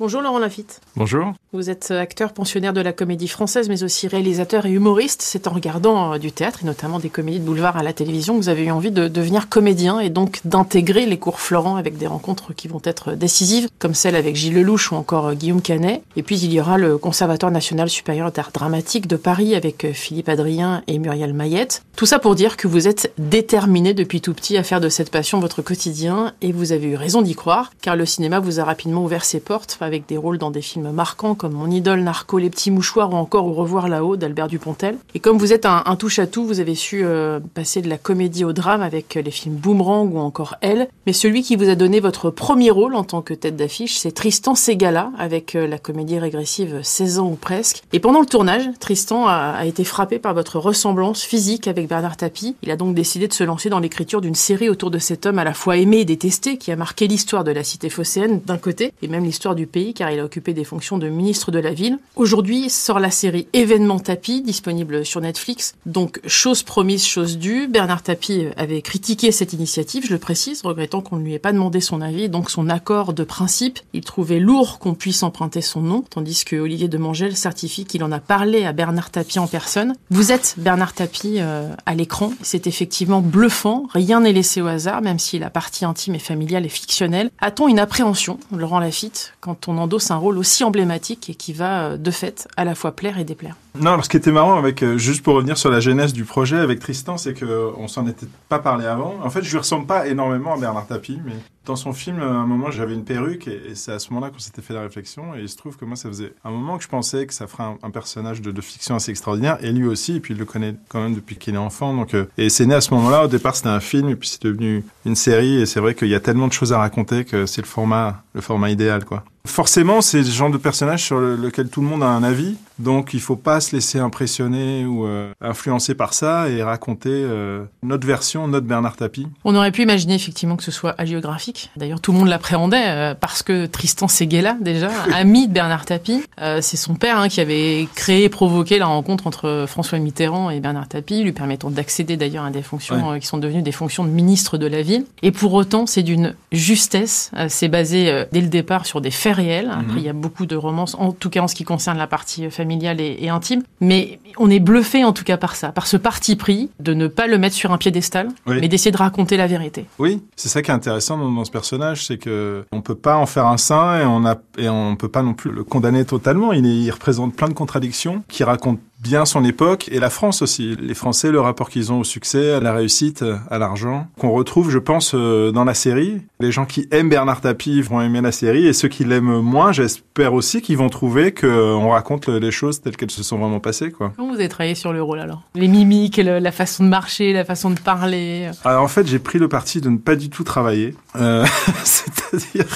Bonjour Laurent Lafitte. Bonjour. Vous êtes acteur pensionnaire de la comédie française, mais aussi réalisateur et humoriste. C'est en regardant euh, du théâtre, et notamment des comédies de boulevard à la télévision, que vous avez eu envie de devenir comédien et donc d'intégrer les cours Florent avec des rencontres qui vont être décisives, comme celle avec Gilles Lelouch ou encore euh, Guillaume Canet. Et puis il y aura le Conservatoire national supérieur d'art dramatique de Paris avec euh, Philippe Adrien et Muriel Mayette. Tout ça pour dire que vous êtes déterminé depuis tout petit à faire de cette passion votre quotidien, et vous avez eu raison d'y croire, car le cinéma vous a rapidement ouvert ses portes avec des rôles dans des films marquants comme Mon idole, Narco, Les petits mouchoirs ou encore Au revoir là-haut d'Albert Dupontel. Et comme vous êtes un, touche-à-tout, vous avez su euh, passer de la comédie au drame avec les films Boomerang ou encore Elle. Mais celui qui vous a donné votre premier rôle en tant que tête d'affiche, c'est Tristan Segala avec euh, la comédie régressive 16 ans ou presque. Et pendant le tournage, Tristan a, a été frappé par votre ressemblance physique avec Bernard Tapie. Il a donc décidé de se lancer dans l'écriture d'une série autour de cet homme à la fois aimé et détesté qui a marqué l'histoire de la cité phocéenne d'un côté et même l'histoire du car il a occupé des fonctions de ministre de la ville. Aujourd'hui sort la série Événement Tapie, disponible sur Netflix. Donc, chose promise, chose due. Bernard Tapie avait critiqué cette initiative, je le précise, regrettant qu'on ne lui ait pas demandé son avis, donc son accord de principe. Il trouvait lourd qu'on puisse emprunter son nom, tandis que Olivier de Mangel certifie qu'il en a parlé à Bernard Tapie en personne. Vous êtes Bernard Tapie euh, à l'écran. C'est effectivement bluffant. Rien n'est laissé au hasard, même si la partie intime et familiale est fictionnelle. A-t-on une appréhension, Laurent Lafitte, quand on endosse un rôle aussi emblématique et qui va euh, de fait à la fois plaire et déplaire. Non, alors ce qui était marrant avec, euh, juste pour revenir sur la genèse du projet avec Tristan, c'est que on s'en était pas parlé avant. En fait, je lui ressemble pas énormément à Bernard Tapie, mais dans son film, à un moment, j'avais une perruque et, c'est à ce moment-là qu'on s'était fait la réflexion. Et il se trouve que moi, ça faisait un moment que je pensais que ça ferait un, personnage de, fiction assez extraordinaire. Et lui aussi, et puis il le connaît quand même depuis qu'il est enfant. Donc, euh, et c'est né à ce moment-là. Au départ, c'était un film et puis c'est devenu une série. Et c'est vrai qu'il y a tellement de choses à raconter que c'est le format, le format idéal, quoi. Forcément, c'est le genre de personnage sur lequel tout le monde a un avis, donc il faut pas se laisser impressionner ou euh, influencer par ça et raconter euh, notre version, notre Bernard Tapie. On aurait pu imaginer effectivement que ce soit hagiographique. D'ailleurs, tout le monde l'appréhendait euh, parce que Tristan Seguela, déjà, ami de Bernard Tapie, c'est son père hein, qui avait créé et provoqué la rencontre entre François Mitterrand et Bernard Tapie, lui permettant d'accéder d'ailleurs à des fonctions qui sont devenues des fonctions de ministre de la ville. Et pour autant, c'est d'une justesse. c'est basé dès le départ sur des faits réel. Après, mhm. il y a beaucoup de romances, en tout cas en ce qui concerne la partie familiale et, intime. Mais on est bluffé en tout cas par ça, par ce parti pris de ne pas le mettre sur un piédestal, mais d'essayer de raconter la vérité. Oui, c'est ça qui est intéressant dans, ce personnage, c'est que on peut pas en faire un saint et on a et on peut pas non plus le condamner totalement. Il, il représente plein de contradictions qui racontent bien son époque et la France aussi. Les Français, le rapport qu'ils ont au succès, à la réussite, à l'argent, qu'on retrouve, je pense, euh, dans la série. Les gens qui aiment Bernard Tapie vont aimer la série et ceux qui l'aiment moins, j'espère aussi qu'ils vont trouver qu'on raconte les choses telles qu'elles se sont vraiment passées. Quoi. Comment vous avez travaillé sur le rôle alors? Les mimiques, la façon de marcher, la façon de parler Alors en fait, j'ai pris le parti de ne pas du tout travailler. Euh, C'est-à-dire,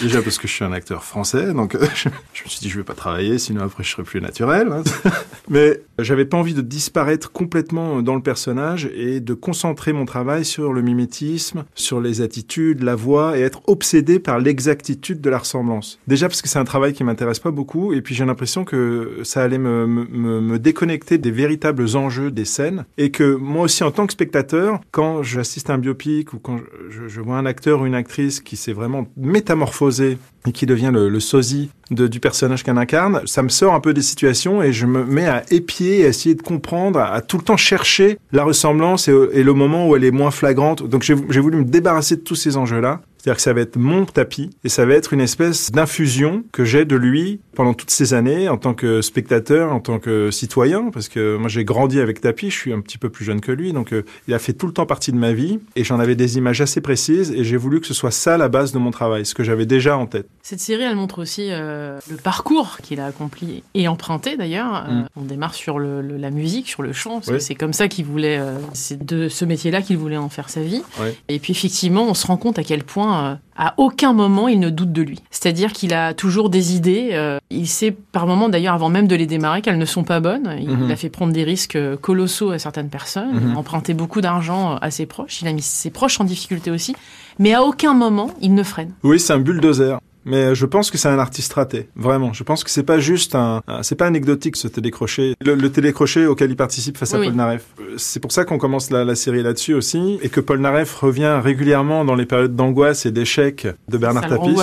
déjà parce que je suis un acteur français, donc euh, je, me suis dit je vais pas travailler, sinon après je serai plus naturel. Hein. Mais j'avais pas envie de disparaître complètement dans le personnage et de concentrer mon travail sur le mimétisme, sur les attitudes, la voix et être obsédé par l'exactitude de la ressemblance. Déjà parce que c'est un travail qui m'intéresse pas beaucoup et puis j'ai l'impression que ça allait me, déconnecter des véritables enjeux des scènes et que moi aussi en tant que spectateur, quand j'assiste à un biopic ou quand je, je vois un acteur ou une actrice qui s'est vraiment métamorphosé et qui devient le, le sosie de, du personnage qu'elle incarne, ça me sort un peu des situations et je me mets à épier, à essayer de comprendre, à, tout le temps chercher la ressemblance et, et, le moment où elle est moins flagrante. Donc j'ai voulu me débarrasser de tous ces enjeux-là c'est-à-dire que ça va être mon tapis et ça va être une espèce d'infusion que j'ai de lui pendant toutes ces années en tant que spectateur, en tant que citoyen, parce que moi j'ai grandi avec Tapis, je suis un petit peu plus jeune que lui, donc euh, il a fait tout le temps partie de ma vie et j'en avais des images assez précises et j'ai voulu que ce soit ça la base de mon travail, ce que j'avais déjà en tête. Cette série, elle montre aussi euh, le parcours qu'il a accompli et emprunté d'ailleurs. Euh, mm. on démarre sur le, la musique, sur le chant, parce que c'est comme ça qu'il voulait, c'est de ce métier-là qu'il voulait en faire sa vie. Et puis effectivement, on se rend compte à quel point euh, à aucun moment il ne doute de lui. C'est-à-dire qu'il a toujours des idées. Euh, il sait par moments d'ailleurs avant même de les démarrer qu'elles ne sont pas bonnes. Il, mhm. a fait prendre des risques euh, colossaux à certaines personnes. Il a mhm. emprunté beaucoup d'argent à ses proches. Il a mis ses proches en difficulté aussi. Mais à aucun moment il ne freine. Oui, c'est un bulldozer. Mais je pense que c'est un artiste raté, vraiment. Je pense que c'est pas juste un, c'est pas anecdotique ce télécrochet. Le, le, télécrochet auquel il participe face à Paul Naref. C'est pour ça qu'on commence la, la série là-dessus aussi, et que Paul Naref revient régulièrement dans les périodes d'angoisse et d'échec de Bernard Tapie.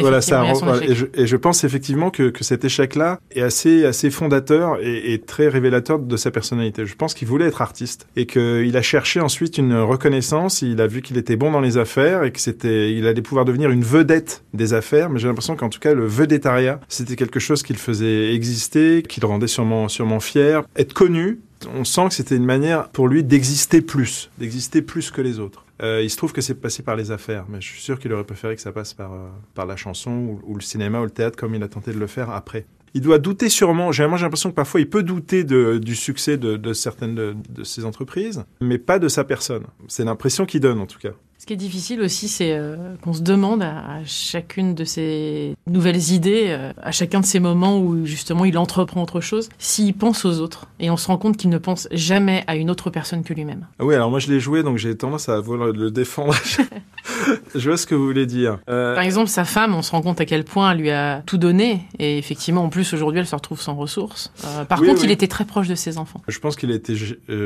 Voilà, ça et, je, et je pense effectivement que, que cet échec-là est assez, assez fondateur et, et très révélateur de sa personnalité. Je pense qu'il voulait être artiste et qu'il a cherché ensuite une reconnaissance. Il a vu qu'il était bon dans les affaires et que c'était, il allait pouvoir devenir une vedette des affaires. J'ai l'impression qu'en tout cas, le vedettariat, c'était quelque chose qu'il faisait exister, qui le rendait sûrement, sûrement fier. Être connu, on sent que c'était une manière pour lui d'exister plus, d'exister plus que les autres. Euh, il se trouve que c'est passé par les affaires, mais je suis sûr qu'il aurait préféré que ça passe par, euh, par la chanson ou, le cinéma ou le théâtre comme il a tenté de le faire après il doit douter sûrement. J'ai l'impression que parfois il peut douter du succès de, certaines de, ses entreprises, mais pas de sa personne. C'est l'impression qu'il donne en tout cas. Ce qui est difficile aussi, c'est euh, qu'on se demande à, chacune de ces nouvelles idées, euh, à chacun de ces moments où justement il entreprend autre chose, s'il pense aux autres. Et on se rend compte qu'il ne pense jamais à une autre personne que lui-même. Ah oui, alors moi je l'ai joué, donc j'ai tendance à vouloir le défendre. je vois ce que vous voulez dire. Euh... Par exemple, sa femme, on se rend compte à quel point elle lui a tout donné. Et effectivement, en plus, aujourd'hui, elle se retrouve sans ressources. Euh, par oui, contre, oui. il était très proche de ses enfants. Je pense qu'il a été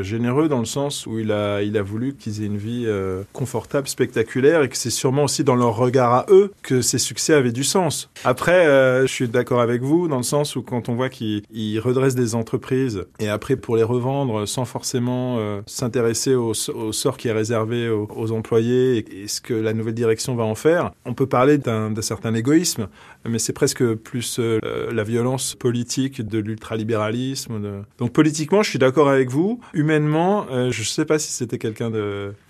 généreux dans le sens où il a, il a voulu qu'ils aient une vie euh, confortable, spectaculaire, et que c'est sûrement aussi dans leur regard à eux que ces succès avaient du sens. Après, euh, je suis d'accord avec vous dans le sens où quand on voit qu'il redresse des entreprises et après pour les revendre sans forcément euh, s'intéresser au, sort qui est réservé aux, employés et ce que la nouvelle direction va en faire, on peut parler d'un certain égoïsme, mais c'est presque plus euh, la violence politique de l'ultralibéralisme. De... Donc politiquement, je suis d'accord avec vous. Humainement, euh, je ne sais pas si c'était quelqu'un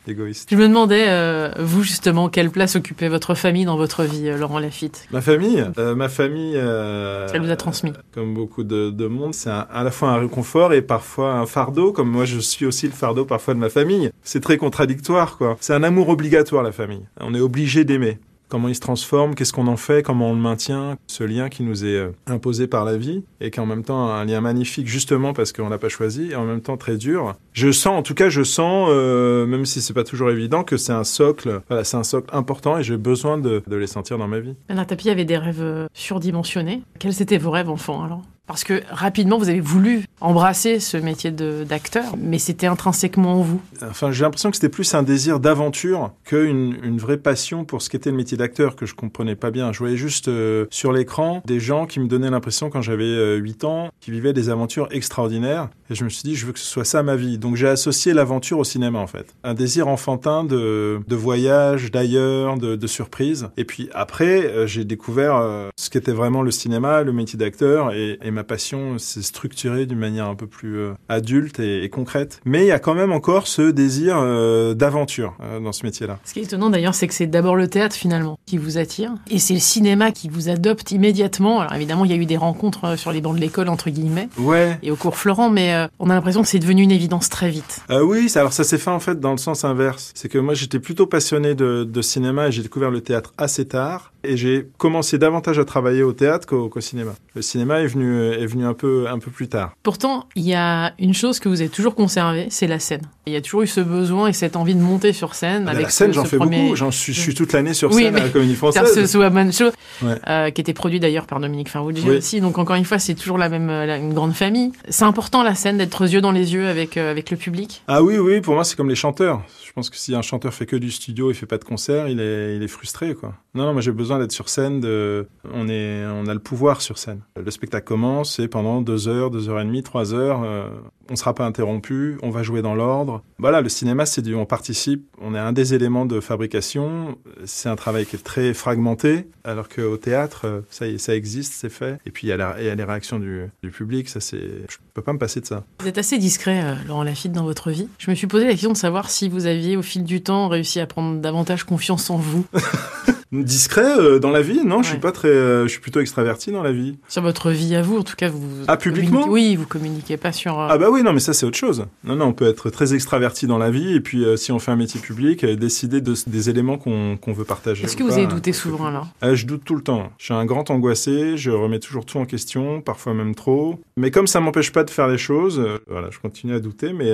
d'égoïste. Je me demandais, euh, vous justement, quelle place occupait votre famille dans votre vie, Laurent Lafitte? Ma famille? Ma famille... Elle vous a transmis Comme beaucoup de, de monde, c'est à la fois un réconfort et parfois un fardeau, comme moi je suis aussi le fardeau parfois de ma famille. C'est très contradictoire, quoi. C'est un amour obligatoire, la famille. On est obligé d'aimer comment il se transforme, qu'est-ce qu'on en fait, comment on le maintient, ce lien qui nous est euh, imposé par la vie et qui est en même temps un lien magnifique justement parce qu'on l'a pas choisi et en même temps très dur. Je sens, en tout cas, je sens, euh, même si c'est pas toujours évident, que c'est un socle, voilà, c'est un socle important et j'ai besoin de, les sentir dans ma vie. Bernard Tapie avait des rêves euh, surdimensionnés. Quels étaient vos rêves enfants alors? Parce que rapidement, vous avez voulu embrasser ce métier d'acteur, mais c'était intrinsèquement en vous. Enfin, j'ai l'impression que c'était plus un désir d'aventure qu'une une vraie passion pour ce qu'était le métier d'acteur que je comprenais pas bien. Je voyais juste euh, sur l'écran des gens qui me donnaient l'impression, quand j'avais euh, 8 ans, qui vivaient des aventures extraordinaires. Et je me suis dit, je veux que ce soit ça ma vie. Donc j'ai associé l'aventure au cinéma, en fait. Un désir enfantin de, voyage, d'ailleurs, de, de surprise. Et puis après, euh, j'ai découvert euh, ce qu'était vraiment le cinéma, le métier d'acteur et ma passion s'est structurée d'une manière un peu plus euh, adulte et, et, concrète. Mais il y a quand même encore ce désir euh, d'aventure euh, dans ce métier-là. Ce qui est étonnant d'ailleurs, c'est que c'est d'abord le théâtre finalement qui vous attire, et c'est le cinéma qui vous adopte immédiatement. Alors évidemment, il y a eu des rencontres sur les bancs de l'école entre guillemets, ouais. et au cours Florent, mais on a l'impression que c'est devenu une évidence très vite. oui, alors ça s'est fait en fait dans le sens inverse. C'est que moi j'étais plutôt passionné de, de cinéma et j'ai découvert le théâtre assez tard, et j'ai commencé davantage à travailler au théâtre qu'au qu cinéma. Le cinéma est venu est venu un peu, un peu plus tard. Pourtant, il y a une chose que vous avez toujours conservée, c'est la scène. Il y a toujours eu ce besoin et cette envie de monter sur scène. Mais avec la scène, j'en fais premier... beaucoup. J'en suis, je suis toute l'année sur oui, scène à la Comédie Française. Ce, One Show, ouais. euh, qui était produit d'ailleurs par Dominique Farrugia oui. aussi. Donc encore une fois, c'est toujours la même, la, une grande famille. C'est important la scène d'être yeux dans les yeux avec, euh, avec le public. Ah oui, oui. Pour moi, c'est comme les chanteurs. Je pense que si un chanteur fait que du studio, il fait pas de concert, il est, il est frustré, quoi. Non, non, moi j'ai besoin d'être sur scène. De... On est, on a le pouvoir sur scène. Le spectacle commence et pendant deux heures, deux heures et demie, trois heures, euh, on sera pas interrompu. On va jouer dans l'ordre. Voilà, le cinéma, c'est du, on participe. On est un des éléments de fabrication. C'est un travail qui est très fragmenté, alors qu'au théâtre, ça, ça existe, c'est fait. Et puis il y a, y les réactions du, du public. Ça, c'est, je peux pas me passer de ça. Vous êtes assez discret, euh, Laurent Lafitte, dans votre vie. Je me suis posé la question de savoir si vous aviez, au fil du temps, réussi à prendre davantage confiance en vous. Discret euh, dans la vie Non, ouais. je suis pas très, euh, je suis plutôt extraverti dans la vie. Sur votre vie à vous, en tout cas, vous. Ah, publiquement Oui, vous communiquez pas sur. Euh... Ah bah oui, non, mais ça c'est autre chose. Non, non, on peut être très extraverti dans la vie et puis euh, si on fait un métier public, euh, décider de, des éléments qu'on qu veut partager. Est-ce que vous avez douté souvent alors Je doute tout le temps. Je suis un grand angoissé, je remets toujours tout en question, parfois même trop. Mais comme ça m'empêche pas de faire les choses, voilà, je continue à douter. Mais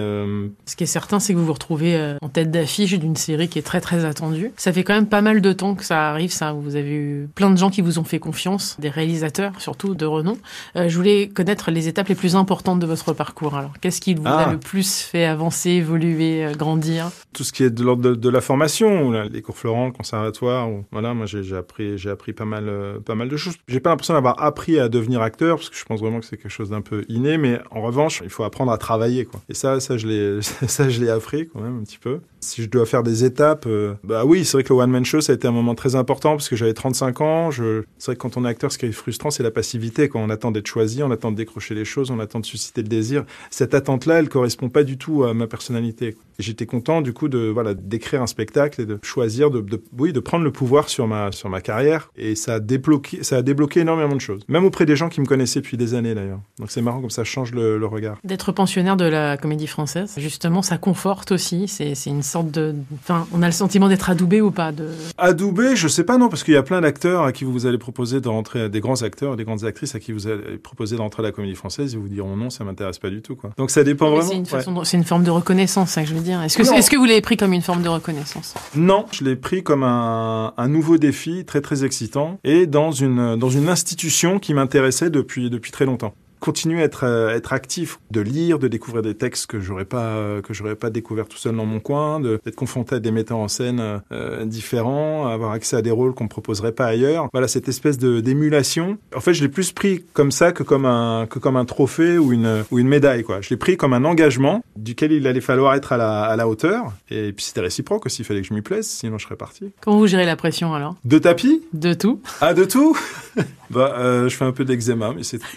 ce qui est certain, c'est que vous vous retrouvez en tête d'affiche d'une série qui est très très attendue. Ça fait quand même pas mal de temps que ça arrive, ça vous avez eu plein de gens qui vous ont fait confiance, des réalisateurs surtout de renom. Euh, je voulais connaître les étapes les plus importantes de votre parcours. Alors, qu'est-ce qui vous Ah. a le plus fait avancer, évoluer, euh, grandir? Tout ce qui est de l'ordre de, de la formation, là, les cours Florent, le conservatoire, ou- voilà, moi j'ai appris, j'ai appris pas mal, euh, pas mal de choses. J'ai pas l'impression d'avoir appris à devenir acteur, parce que je pense vraiment que c'est quelque chose d'un peu inné, mais en revanche, il faut apprendre à travailler, quoi. Et ça, ça je l'ai, ça je l'ai appris quand même un petit peu. Si je dois faire des étapes, bah oui, c'est vrai que le one man show ça a été un moment très important parce que j'avais 35 ans. Je, c'est vrai que quand on est acteur, ce qui est frustrant, c'est la passivité. Quand on attend d'être choisi, on attend de décrocher les choses, on attend de susciter le désir. Cette attente-là, elle correspond pas du tout à ma personnalité. J'étais content du coup de voilà d'écrire un spectacle et de choisir de, de oui de prendre le pouvoir sur ma sur ma carrière et ça a débloqué ça a débloqué énormément de choses même auprès des gens qui me connaissaient depuis des années d'ailleurs donc c'est marrant comme ça change le, le regard D'être pensionnaire de la comédie française, justement, ça conforte aussi. C'est c'est une sorte de. Enfin, on a le sentiment d'être adoubé ou pas de... Adoubé, je sais pas non parce qu'il y a plein d'acteurs à qui vous allez proposer de rentrer des grands acteurs des grandes actrices à qui vous allez proposer d'entrer à la comédie française ils vous diront non ça m'intéresse pas du tout quoi donc ça dépend Mais vraiment C'est une, ouais. façon de- c'est une forme de reconnaissance, ça que je veux dire. Est-ce que, vous l'avez pris comme une forme de reconnaissance? Non, je l'ai pris comme un, un nouveau défi très très excitant et dans une dans une institution qui m'intéressait depuis depuis très longtemps. Continuer à être euh, être actif, de lire, de découvrir des textes que j'aurais pas que j'aurais pas découvert tout seul dans mon coin, d'être confronté à des metteurs en scène euh, différents, avoir accès à des rôles qu'on me proposerait pas ailleurs. Voilà cette espèce de d'émulation. En fait, je l'ai plus pris comme ça que comme un que comme un trophée ou une ou une médaille quoi. Je l'ai pris comme un engagement duquel il allait falloir être à la à la hauteur et puis c'était réciproque aussi, il fallait que je m'y plaise, sinon je serais parti. Comment vous gérez la pression alors? De tapis? De tout? Ah, de tout? Bah, euh, je fais un peu d'eczéma, mais c'est.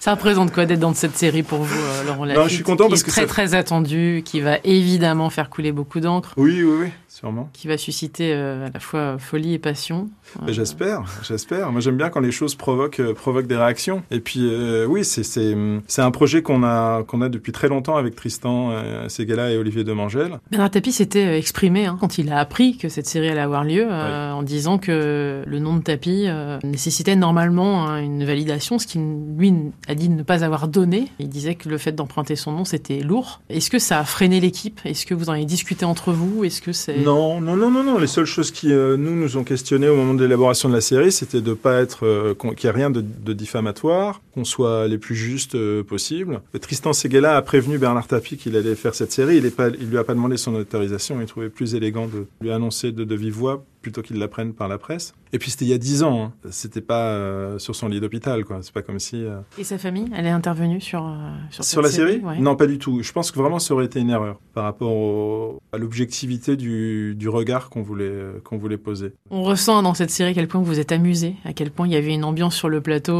Ça représente quoi d'être dans cette série pour vous, euh, Laurent Lafitte je suis content parce que très ça- très attendu, qui va évidemment faire couler beaucoup d'encre, oui, oui, oui, sûrement. qui va susciter euh, à la fois folie et passion. J'espère, j'espère. Moi, j'aime bien quand les choses provoquent, provoquent des réactions. Et puis, oui, c'est c'est c'est un projet qu'on a qu'on a depuis très longtemps avec Tristan Segala et Olivier Demangel. Bernard Tapie s'était exprimé hein, quand il a appris que cette série allait avoir lieu, en disant que le nom de Tapie euh, nécessitait normalement hein, une validation, ce qu'il lui a dit ne pas avoir donné. Il disait que le fait d'emprunter son nom c'était lourd. Est-ce que ça a freiné l'équipe? Est-ce que vous en avez discuté entre vous? Est-ce que c'est Non, non, non, non, non. Les seules choses qui euh, nous nous ont questionné au moment de l'élaboration de la série, c'était de pas être euh, qu'il n'y ait rien de, de diffamatoire, qu'on soit les plus justes euh, possible. Tristan Seguela a prévenu Bernard Tapie qu'il allait faire cette série. Il, il lui a pas demandé son autorisation. Il trouvait plus élégant de lui annoncer de, de vive voix plutôt qu'il l'apprenne par la presse. Et puis c'était il y a dix ans. Hein. C'était pas euh, sur son lit d'hôpital, quoi. C'est pas comme si. euh, Et sa famille, elle est intervenue sur euh, sur, la série ouais. Non, pas du tout. Je pense que vraiment ça aurait été une erreur par rapport au- à l'objectivité du, du regard qu'on voulait, qu'on voulait poser. On ressent dans cette série à quel point vous êtes amusé, à quel point il y avait une ambiance sur le plateau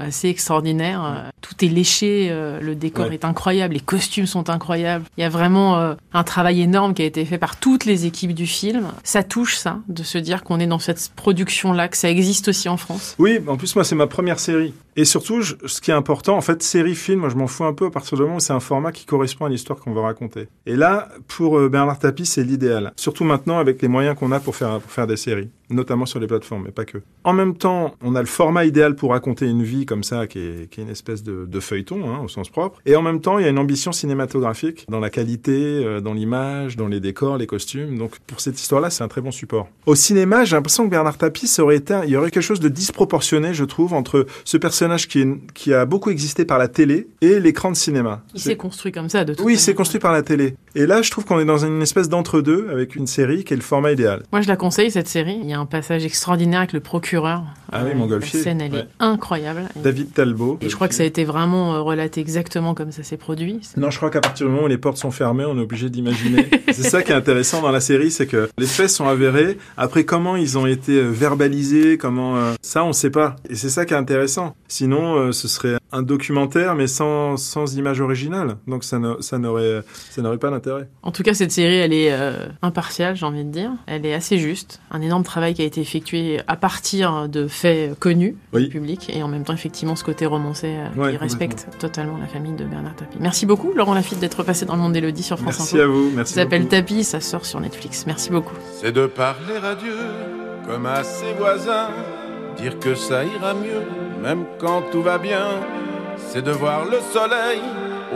assez extraordinaire. Tout est léché, le décor Ouais. est incroyable, les costumes sont incroyables. Il y a vraiment un travail énorme qui a été fait par toutes les équipes du film. Ça touche ça, de se dire qu'on est dans cette production-là, que ça existe aussi en France? Oui, en plus moi c'est ma première série. Et surtout, ce qui est important, en fait, série film, moi je m'en fous un peu à partir du moment où c'est un format qui correspond à l'histoire qu'on veut raconter. Et là, pour euh, Bernard Tapie, c'est l'idéal. Surtout maintenant avec les moyens qu'on a pour faire pour faire des séries, notamment sur les plateformes, mais pas que. En même temps, on a le format idéal pour raconter une vie comme ça, qui est, une espèce de, feuilleton hein, au sens propre. Et en même temps, il y a une ambition cinématographique dans la qualité, euh, dans l'image, dans les décors, les costumes. Donc pour cette histoire-là, c'est un très bon support. Au cinéma, j'ai l'impression que Bernard Tapie, il y aurait quelque chose de disproportionné, je trouve, entre ce personnage qui, est, qui a beaucoup existé par la télé et l'écran de cinéma. Il s'est construit comme ça, de toute oui, manière. c'est construit par la télé. Et là, je trouve qu'on est dans une espèce d'entre-deux avec une série qui est le format idéal. Moi, je la conseille, cette série. Il y a un passage extraordinaire avec le procureur. Ah oui, Euh, Montgolfier. La scène, elle Ouais. est incroyable. David Talbot. Et je crois que ça a été vraiment euh, relaté exactement comme ça s'est produit. Non, je crois qu'à partir du moment où les portes sont fermées, on est obligé d'imaginer. c'est ça qui est intéressant dans la série, c'est que les faits sont avérés. Après, comment ils ont été euh, verbalisés, comment euh, ça, on sait pas. Et c'est ça qui est intéressant. Sinon, euh, ce serait un documentaire, mais sans sans image originale. Donc ça n'aurait ça n'aurait pas d'intérêt. En tout cas, cette série, elle est euh, impartiale, j'ai envie de dire. Elle est assez juste. Un énorme travail qui a été effectué à partir de faits connus Oui. du public et en même temps, effectivement, ce côté romancé euh, Ouais, qui respecte totalement la famille de Bernard Tapie. Merci beaucoup, Laurent Lafitte, d'être passé dans le monde d'Élodie sur France Merci Info. à vous. Merci. Ça s'appelle. Tapie, ça sort sur Netflix. Merci beaucoup. c'est de parler à Dieu comme à ses voisins, dire que ça ira mieux, même quand tout va bien. C'est de voir le soleil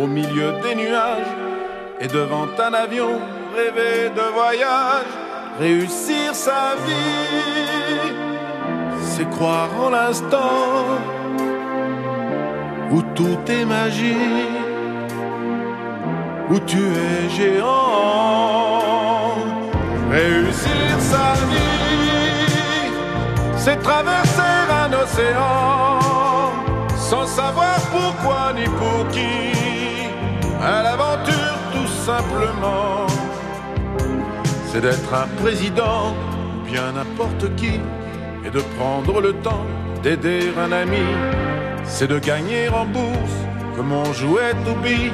au milieu des nuages et devant un avion rêver de voyage. réussir sa vie, c'est croire en l'instant où tout est magie, où tu es géant. Réussir sa vie, c'est traverser un océan sans savoir pourquoi ni pour qui, à l'aventure tout simplement. C'est d'être un président ou bien n'importe qui, et de prendre le temps d'aider un ami. C'est de gagner en bourse comme on jouait au billes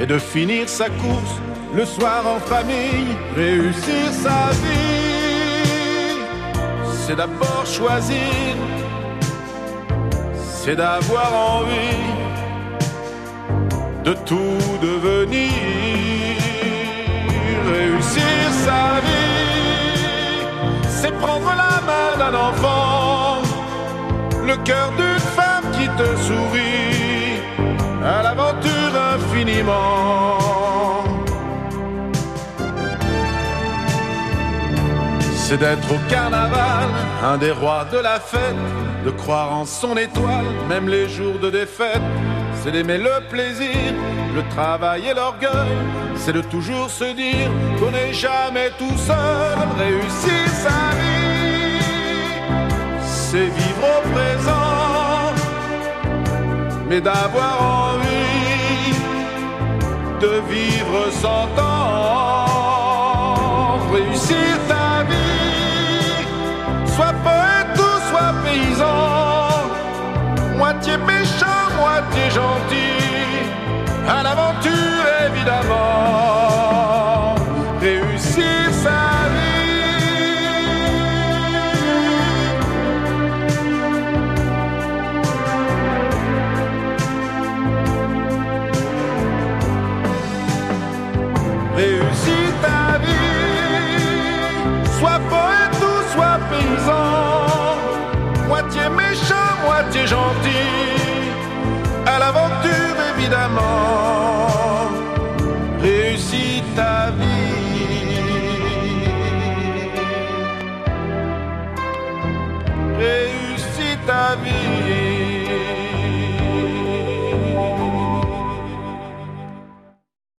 et de finir sa course le soir en famille, réussir sa vie. C'est d'abord choisir c'est d'avoir envie de tout devenir, réussir sa vie, c'est prendre la main d'un enfant, le cœur d'une femme qui te sourit, à l'aventure infiniment. C'est d'être au carnaval, un des rois de la fête de croire en son étoile, même les jours de défaite. C'est d'aimer le plaisir, le travail et l'orgueil. C'est de toujours se dire qu'on n'est jamais tout seul. Réussir sa vie, c'est vivre au présent, mais d'avoir envie de vivre sans temps. Réussir ta vie, sois poète gentil, à l'aventure évidemment, réussir sa vie. Réussir ta vie, sois poète ou sois paysan, moitié méchant, moitié gentil, l'aventure évidemment.